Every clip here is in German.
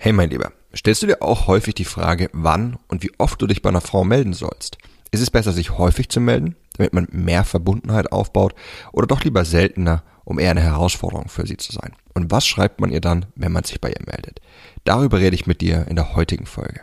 Hey mein Lieber, stellst du dir auch häufig die Frage, wann und wie oft du dich bei einer Frau melden sollst? Ist es besser, sich häufig zu melden, damit man mehr Verbundenheit aufbaut, oder doch lieber seltener, um eher eine Herausforderung für sie zu sein? Und was schreibt man ihr dann, wenn man sich bei ihr meldet? Darüber rede ich mit dir in der heutigen Folge.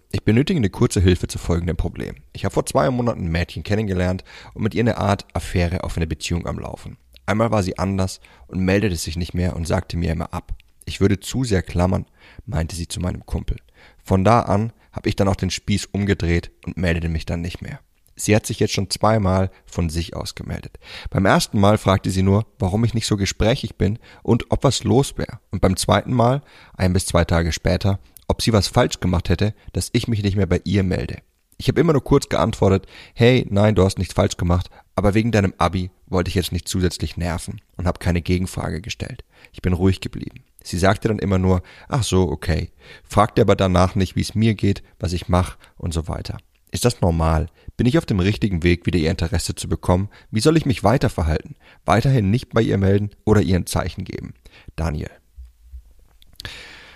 ich benötige eine kurze Hilfe zu folgendem Problem. Ich habe vor zwei Monaten ein Mädchen kennengelernt und mit ihr eine Art Affäre auf eine Beziehung am Laufen. Einmal war sie anders und meldete sich nicht mehr und sagte mir immer ab. Ich würde zu sehr klammern, meinte sie zu meinem Kumpel. Von da an habe ich dann auch den Spieß umgedreht und meldete mich dann nicht mehr. Sie hat sich jetzt schon zweimal von sich aus gemeldet. Beim ersten Mal fragte sie nur, warum ich nicht so gesprächig bin und ob was los wäre. Und beim zweiten Mal, ein bis zwei Tage später, ob sie was falsch gemacht hätte, dass ich mich nicht mehr bei ihr melde. Ich habe immer nur kurz geantwortet, hey, nein, du hast nichts falsch gemacht, aber wegen deinem Abi wollte ich jetzt nicht zusätzlich nerven und habe keine Gegenfrage gestellt. Ich bin ruhig geblieben. Sie sagte dann immer nur, ach so, okay, fragte aber danach nicht, wie es mir geht, was ich mache und so weiter. Ist das normal? Bin ich auf dem richtigen Weg, wieder ihr Interesse zu bekommen? Wie soll ich mich weiter verhalten? Weiterhin nicht bei ihr melden oder ihr ein Zeichen geben? Daniel.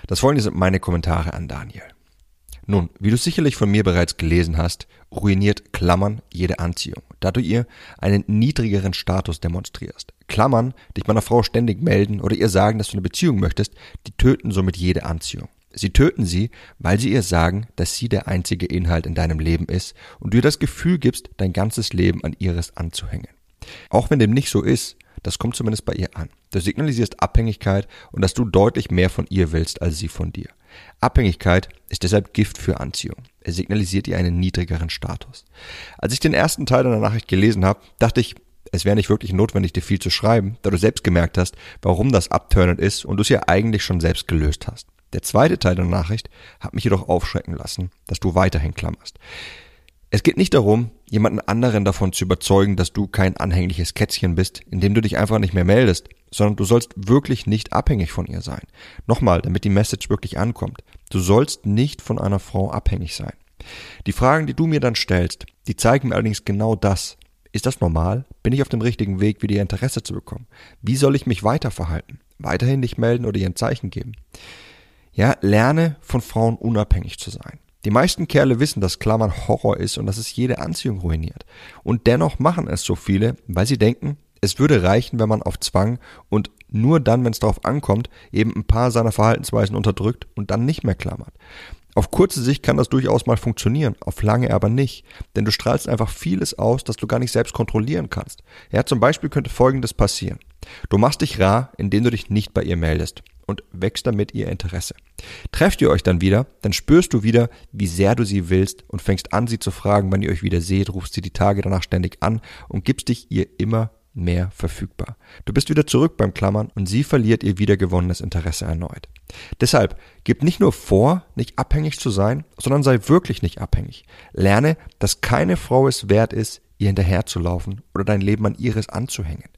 Das folgende sind meine Kommentare an Daniel. Nun, wie du sicherlich von mir bereits gelesen hast, ruiniert Klammern jede Anziehung, da du ihr einen niedrigeren Status demonstrierst. Klammern, dich meiner Frau ständig melden oder ihr sagen, dass du eine Beziehung möchtest, die töten somit jede Anziehung. Sie töten sie, weil sie ihr sagen, dass sie der einzige Inhalt in deinem Leben ist und du ihr das Gefühl gibst, dein ganzes Leben an ihres anzuhängen. Auch wenn dem nicht so ist, das kommt zumindest bei ihr an. Du signalisierst Abhängigkeit und dass du deutlich mehr von ihr willst als sie von dir. Abhängigkeit ist deshalb Gift für Anziehung. Er signalisiert ihr einen niedrigeren Status. Als ich den ersten Teil deiner Nachricht gelesen habe, dachte ich, es wäre nicht wirklich notwendig, dir viel zu schreiben, da du selbst gemerkt hast, warum das abturnend ist und du es ja eigentlich schon selbst gelöst hast. Der zweite Teil der Nachricht hat mich jedoch aufschrecken lassen, dass du weiterhin klammerst. Es geht nicht darum, jemanden anderen davon zu überzeugen, dass du kein anhängliches Kätzchen bist, indem du dich einfach nicht mehr meldest, sondern du sollst wirklich nicht abhängig von ihr sein. Nochmal, damit die Message wirklich ankommt. Du sollst nicht von einer Frau abhängig sein. Die Fragen, die du mir dann stellst, die zeigen mir allerdings genau das. Ist das normal? Bin ich auf dem richtigen Weg, wieder ihr Interesse zu bekommen? Wie soll ich mich weiter verhalten? Weiterhin nicht melden oder ihr ein Zeichen geben? Ja, lerne von Frauen unabhängig zu sein. Die meisten Kerle wissen, dass Klammern Horror ist und dass es jede Anziehung ruiniert. Und dennoch machen es so viele, weil sie denken, es würde reichen, wenn man auf Zwang und nur dann, wenn es darauf ankommt, eben ein paar seiner Verhaltensweisen unterdrückt und dann nicht mehr klammert. Auf kurze Sicht kann das durchaus mal funktionieren, auf lange aber nicht, denn du strahlst einfach vieles aus, das du gar nicht selbst kontrollieren kannst. Ja, zum Beispiel könnte Folgendes passieren. Du machst dich rar, indem du dich nicht bei ihr meldest und wächst damit ihr Interesse. Trefft ihr euch dann wieder, dann spürst du wieder, wie sehr du sie willst und fängst an, sie zu fragen, wann ihr euch wieder seht, rufst sie die Tage danach ständig an und gibst dich ihr immer mehr verfügbar. Du bist wieder zurück beim Klammern und sie verliert ihr wiedergewonnenes Interesse erneut. Deshalb gib nicht nur vor, nicht abhängig zu sein, sondern sei wirklich nicht abhängig. Lerne, dass keine Frau es wert ist, ihr hinterherzulaufen oder dein Leben an ihres anzuhängen.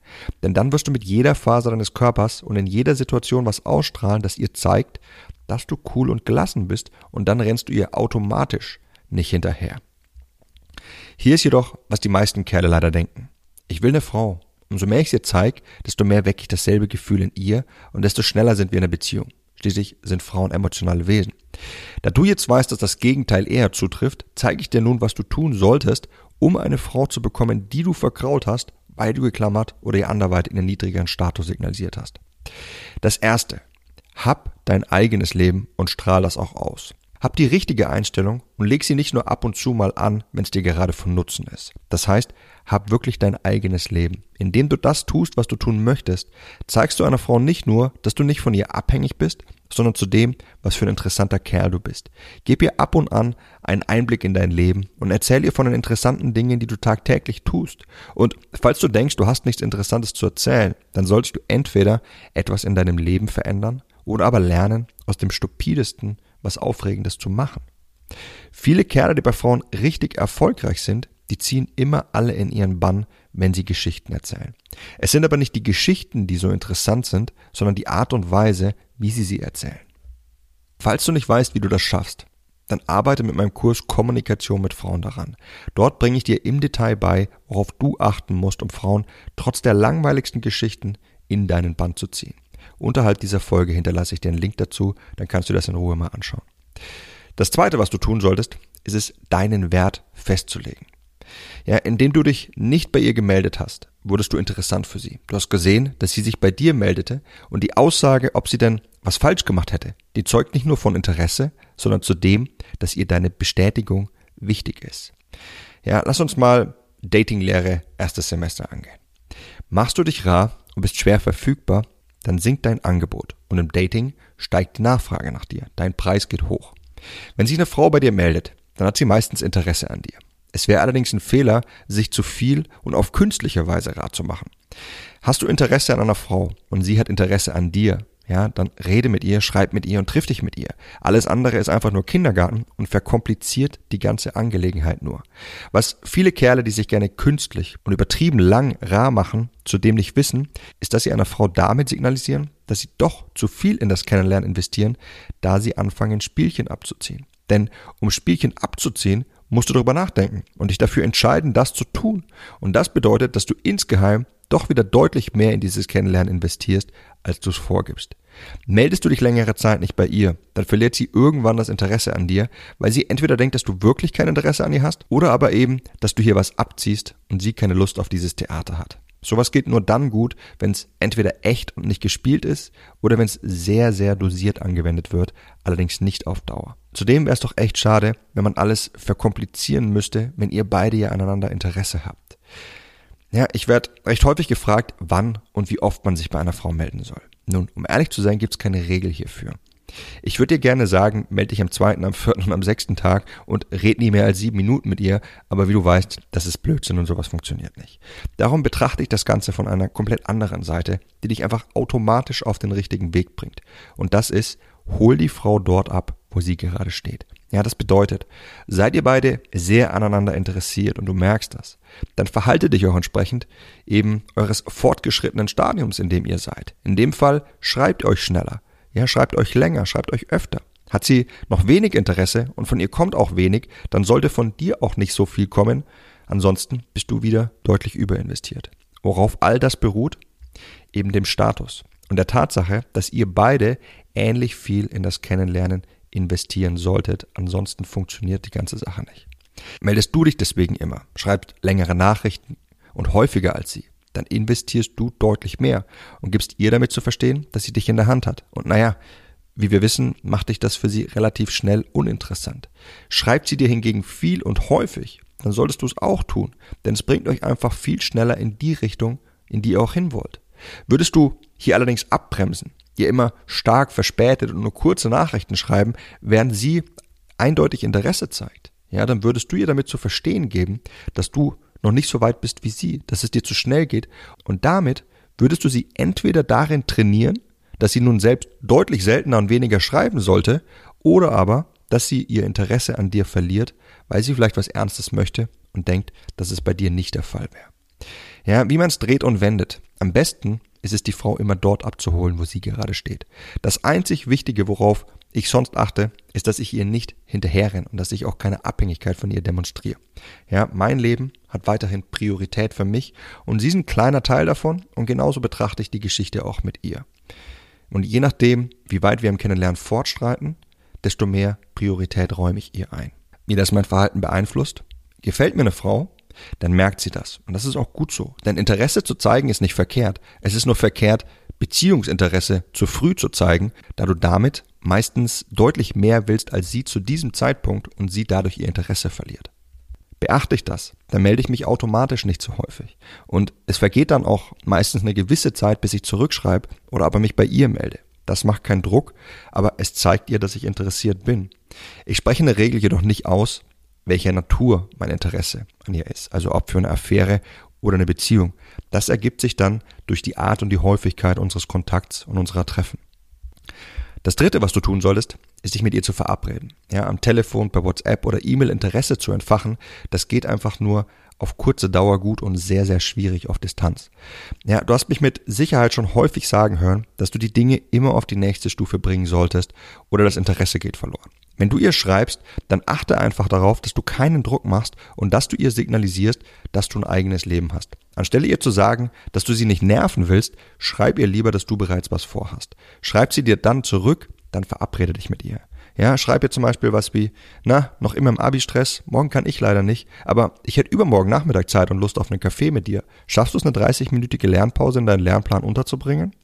Denn dann wirst du mit jeder Faser deines Körpers und in jeder Situation was ausstrahlen, das ihr zeigt, dass du cool und gelassen bist und dann rennst du ihr automatisch nicht hinterher. Hier ist jedoch, was die meisten Kerle leider denken. Ich will eine Frau. Umso mehr ich sie zeige, desto mehr wecke ich dasselbe Gefühl in ihr und desto schneller sind wir in einer Beziehung. Schließlich sind Frauen emotionale Wesen. Da du jetzt weißt, dass das Gegenteil eher zutrifft, zeige ich dir nun, was du tun solltest, um eine Frau zu bekommen, die du verkraut hast, weil du geklammert oder ihr anderweitig in einen niedrigeren Status signalisiert hast. Das erste. Hab dein eigenes Leben und strahl das auch aus. Hab die richtige Einstellung und leg sie nicht nur ab und zu mal an, wenn es dir gerade von Nutzen ist. Das heißt, hab wirklich dein eigenes Leben. Indem du das tust, was du tun möchtest, zeigst du einer Frau nicht nur, dass du nicht von ihr abhängig bist, sondern zudem, was für ein interessanter Kerl du bist. Gib ihr ab und an einen Einblick in dein Leben und erzähl ihr von den interessanten Dingen, die du tagtäglich tust. Und falls du denkst, du hast nichts Interessantes zu erzählen, dann solltest du entweder etwas in deinem Leben verändern oder aber lernen, aus dem stupidesten was Aufregendes zu machen. Viele Kerle, die bei Frauen richtig erfolgreich sind, die ziehen immer alle in ihren Bann, wenn sie Geschichten erzählen. Es sind aber nicht die Geschichten, die so interessant sind, sondern die Art und Weise, wie sie sie erzählen. Falls du nicht weißt, wie du das schaffst, dann arbeite mit meinem Kurs Kommunikation mit Frauen daran. Dort bringe ich dir im Detail bei, worauf du achten musst, um Frauen trotz der langweiligsten Geschichten in deinen Band zu ziehen. Unterhalb dieser Folge hinterlasse ich dir einen Link dazu, dann kannst du das in Ruhe mal anschauen. Das zweite, was du tun solltest, ist es, deinen Wert festzulegen. Ja, indem du dich nicht bei ihr gemeldet hast, wurdest du interessant für sie. Du hast gesehen, dass sie sich bei dir meldete und die Aussage, ob sie denn was falsch gemacht hätte, die zeugt nicht nur von Interesse, sondern zudem, dass ihr deine Bestätigung wichtig ist. Ja, lass uns mal Datinglehre erstes Semester angehen. Machst du dich rar und bist schwer verfügbar, dann sinkt dein Angebot und im Dating steigt die Nachfrage nach dir. Dein Preis geht hoch. Wenn sich eine Frau bei dir meldet, dann hat sie meistens Interesse an dir. Es wäre allerdings ein Fehler, sich zu viel und auf künstliche Weise rat zu machen. Hast du Interesse an einer Frau und sie hat Interesse an dir, ja, dann rede mit ihr, schreib mit ihr und triff dich mit ihr. Alles andere ist einfach nur Kindergarten und verkompliziert die ganze Angelegenheit nur. Was viele Kerle, die sich gerne künstlich und übertrieben lang rar machen, zudem nicht wissen, ist, dass sie einer Frau damit signalisieren, dass sie doch zu viel in das Kennenlernen investieren, da sie anfangen, Spielchen abzuziehen. Denn um Spielchen abzuziehen, musst du darüber nachdenken und dich dafür entscheiden, das zu tun. Und das bedeutet, dass du insgeheim doch wieder deutlich mehr in dieses Kennenlernen investierst, als du es vorgibst. Meldest du dich längere Zeit nicht bei ihr, dann verliert sie irgendwann das Interesse an dir, weil sie entweder denkt, dass du wirklich kein Interesse an ihr hast, oder aber eben, dass du hier was abziehst und sie keine Lust auf dieses Theater hat. Sowas geht nur dann gut, wenn es entweder echt und nicht gespielt ist oder wenn es sehr, sehr dosiert angewendet wird, allerdings nicht auf Dauer. Zudem wäre es doch echt schade, wenn man alles verkomplizieren müsste, wenn ihr beide ja aneinander Interesse habt. Ja, ich werde recht häufig gefragt, wann und wie oft man sich bei einer Frau melden soll. Nun, um ehrlich zu sein, gibt es keine Regel hierfür. Ich würde dir gerne sagen, melde dich am zweiten, am vierten und am sechsten Tag und red nie mehr als sieben Minuten mit ihr, aber wie du weißt, das ist Blödsinn und sowas funktioniert nicht. Darum betrachte ich das Ganze von einer komplett anderen Seite, die dich einfach automatisch auf den richtigen Weg bringt. Und das ist, hol die Frau dort ab, wo sie gerade steht. Ja, das bedeutet, seid ihr beide sehr aneinander interessiert und du merkst das, dann verhalte dich auch entsprechend eben eures fortgeschrittenen Stadiums, in dem ihr seid. In dem Fall schreibt euch schneller, ja, schreibt euch länger, schreibt euch öfter. Hat sie noch wenig Interesse und von ihr kommt auch wenig, dann sollte von dir auch nicht so viel kommen, ansonsten bist du wieder deutlich überinvestiert. Worauf all das beruht? Eben dem Status und der Tatsache, dass ihr beide ähnlich viel in das Kennenlernen investieren solltet, ansonsten funktioniert die ganze Sache nicht. Meldest du dich deswegen immer, schreibst längere Nachrichten und häufiger als sie, dann investierst du deutlich mehr und gibst ihr damit zu verstehen, dass sie dich in der Hand hat. Und naja, wie wir wissen, macht dich das für sie relativ schnell uninteressant. Schreibt sie dir hingegen viel und häufig, dann solltest du es auch tun, denn es bringt euch einfach viel schneller in die Richtung, in die ihr auch hin wollt. Würdest du hier allerdings abbremsen, ihr immer stark verspätet und nur kurze Nachrichten schreiben, während sie eindeutig Interesse zeigt, ja, dann würdest du ihr damit zu verstehen geben, dass du noch nicht so weit bist wie sie, dass es dir zu schnell geht und damit würdest du sie entweder darin trainieren, dass sie nun selbst deutlich seltener und weniger schreiben sollte, oder aber, dass sie ihr Interesse an dir verliert, weil sie vielleicht was Ernstes möchte und denkt, dass es bei dir nicht der Fall wäre. Ja, wie man es dreht und wendet. Am besten ist es die Frau immer dort abzuholen, wo sie gerade steht. Das einzig Wichtige, worauf ich sonst achte, ist, dass ich ihr nicht hinterherrenne und dass ich auch keine Abhängigkeit von ihr demonstriere. Ja, mein Leben hat weiterhin Priorität für mich und sie ist ein kleiner Teil davon und genauso betrachte ich die Geschichte auch mit ihr. Und je nachdem, wie weit wir im Kennenlernen fortschreiten, desto mehr Priorität räume ich ihr ein. Wie das mein Verhalten beeinflusst? Gefällt mir eine Frau, dann merkt sie das. Und das ist auch gut so. Denn Interesse zu zeigen ist nicht verkehrt. Es ist nur verkehrt, Beziehungsinteresse zu früh zu zeigen, da du damit meistens deutlich mehr willst als sie zu diesem Zeitpunkt und sie dadurch ihr Interesse verliert. Beachte ich das, dann melde ich mich automatisch nicht so häufig. Und es vergeht dann auch meistens eine gewisse Zeit, bis ich zurückschreibe oder aber mich bei ihr melde. Das macht keinen Druck, aber es zeigt ihr, dass ich interessiert bin. Ich spreche in der Regel jedoch nicht aus, welcher Natur mein Interesse an ihr ist, also ob für eine Affäre oder eine Beziehung. Das ergibt sich dann durch die Art und die Häufigkeit unseres Kontakts und unserer Treffen. Das dritte, was du tun solltest, ist dich mit ihr zu verabreden. Ja, am Telefon, per WhatsApp oder E-Mail Interesse zu entfachen, das geht einfach nur auf kurze Dauer gut und sehr, sehr schwierig auf Distanz. Ja, du hast mich mit Sicherheit schon häufig sagen hören, dass du die Dinge immer auf die nächste Stufe bringen solltest oder das Interesse geht verloren. Wenn du ihr schreibst, dann achte einfach darauf, dass du keinen Druck machst und dass du ihr signalisierst, dass du ein eigenes Leben hast. Anstelle ihr zu sagen, dass du sie nicht nerven willst, schreib ihr lieber, dass du bereits was vorhast. Schreib sie dir dann zurück, dann verabrede dich mit ihr. Ja, schreib ihr zum Beispiel was wie, na, noch immer im Abi-Stress, morgen kann ich leider nicht, aber ich hätte übermorgen Nachmittag Zeit und Lust auf einen Kaffee mit dir. Schaffst du es, eine 30-minütige Lernpause in deinen Lernplan unterzubringen?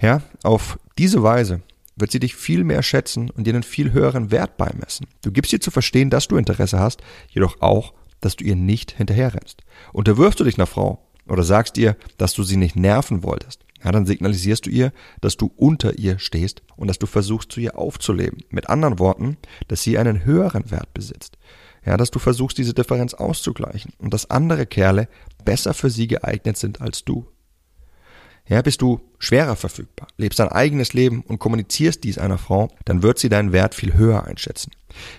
Ja, auf diese Weise wird sie dich viel mehr schätzen und dir einen viel höheren Wert beimessen. Du gibst ihr zu verstehen, dass du Interesse hast, jedoch auch, dass du ihr nicht hinterherrennst. Unterwirfst du dich einer Frau oder sagst ihr, dass du sie nicht nerven wolltest, ja, dann signalisierst du ihr, dass du unter ihr stehst und dass du versuchst, zu ihr aufzuleben. Mit anderen Worten, dass sie einen höheren Wert besitzt. Ja, dass du versuchst, diese Differenz auszugleichen und dass andere Kerle besser für sie geeignet sind als du. Ja, bist du schwerer verfügbar, lebst dein eigenes Leben und kommunizierst dies einer Frau, dann wird sie deinen Wert viel höher einschätzen.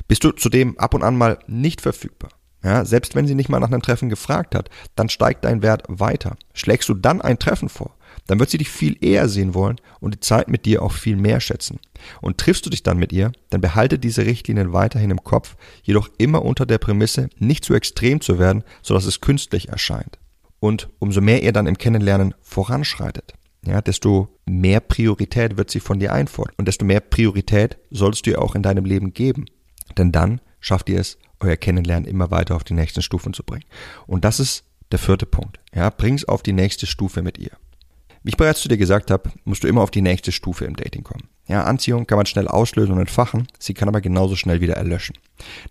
Bist du zudem ab und an mal nicht verfügbar, ja, selbst wenn sie nicht mal nach einem Treffen gefragt hat, dann steigt dein Wert weiter. Schlägst du dann ein Treffen vor, dann wird sie dich viel eher sehen wollen und die Zeit mit dir auch viel mehr schätzen. Und triffst du dich dann mit ihr, dann behalte diese Richtlinien weiterhin im Kopf, jedoch immer unter der Prämisse, nicht zu extrem zu werden, sodass es künstlich erscheint. Und umso mehr ihr dann im Kennenlernen voranschreitet, ja, desto mehr Priorität wird sie von dir einfordern. Und desto mehr Priorität solltest du ihr auch in deinem Leben geben. Denn dann schafft ihr es, euer Kennenlernen immer weiter auf die nächsten Stufen zu bringen. Und das ist der vierte Punkt. Ja, bring's auf die nächste Stufe mit ihr. Wie ich bereits zu dir gesagt habe, musst du immer auf die nächste Stufe im Dating kommen. Ja, Anziehung kann man schnell auslösen und entfachen, sie kann aber genauso schnell wieder erlöschen.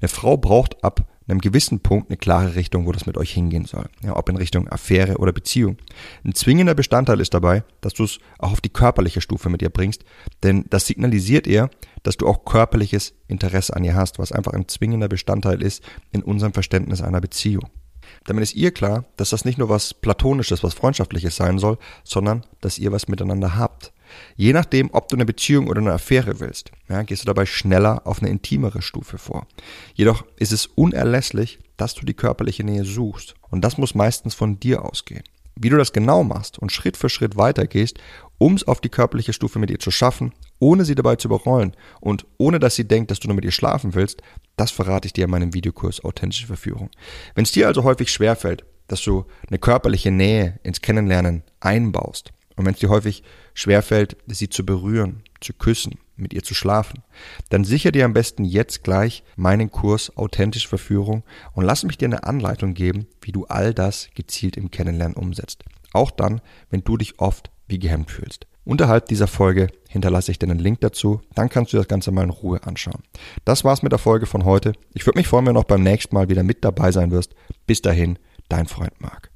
Eine Frau braucht ab einem gewissen Punkt eine klare Richtung, wo das mit euch hingehen soll. Ja, ob in Richtung Affäre oder Beziehung. Ein zwingender Bestandteil ist dabei, dass du es auch auf die körperliche Stufe mit ihr bringst, denn das signalisiert ihr, dass du auch körperliches Interesse an ihr hast, was einfach ein zwingender Bestandteil ist in unserem Verständnis einer Beziehung. Damit ist ihr klar, dass das nicht nur was Platonisches, was Freundschaftliches sein soll, sondern dass ihr was miteinander habt. Je nachdem, ob du eine Beziehung oder eine Affäre willst, ja, gehst du dabei schneller auf eine intimere Stufe vor. Jedoch ist es unerlässlich, dass du die körperliche Nähe suchst. Und das muss meistens von dir ausgehen. Wie du das genau machst und Schritt für Schritt weitergehst, um es auf die körperliche Stufe mit ihr zu schaffen, ohne sie dabei zu überrollen und ohne dass sie denkt, dass du nur mit ihr schlafen willst, das verrate ich dir in meinem Videokurs Authentische Verführung. Wenn es dir also häufig schwerfällt, dass du eine körperliche Nähe ins Kennenlernen einbaust und wenn es dir häufig schwerfällt, sie zu berühren, zu küssen, mit ihr zu schlafen, dann sicher dir am besten jetzt gleich meinen Kurs Authentische Verführung und lass mich dir eine Anleitung geben, wie du all das gezielt im Kennenlernen umsetzt. Auch dann, wenn du dich oft wie gehemmt fühlst. Unterhalb dieser Folge hinterlasse ich dir einen Link dazu, dann kannst du das Ganze mal in Ruhe anschauen. Das war's mit der Folge von heute. Ich würde mich freuen, wenn du auch beim nächsten Mal wieder mit dabei sein wirst. Bis dahin, dein Freund Marc.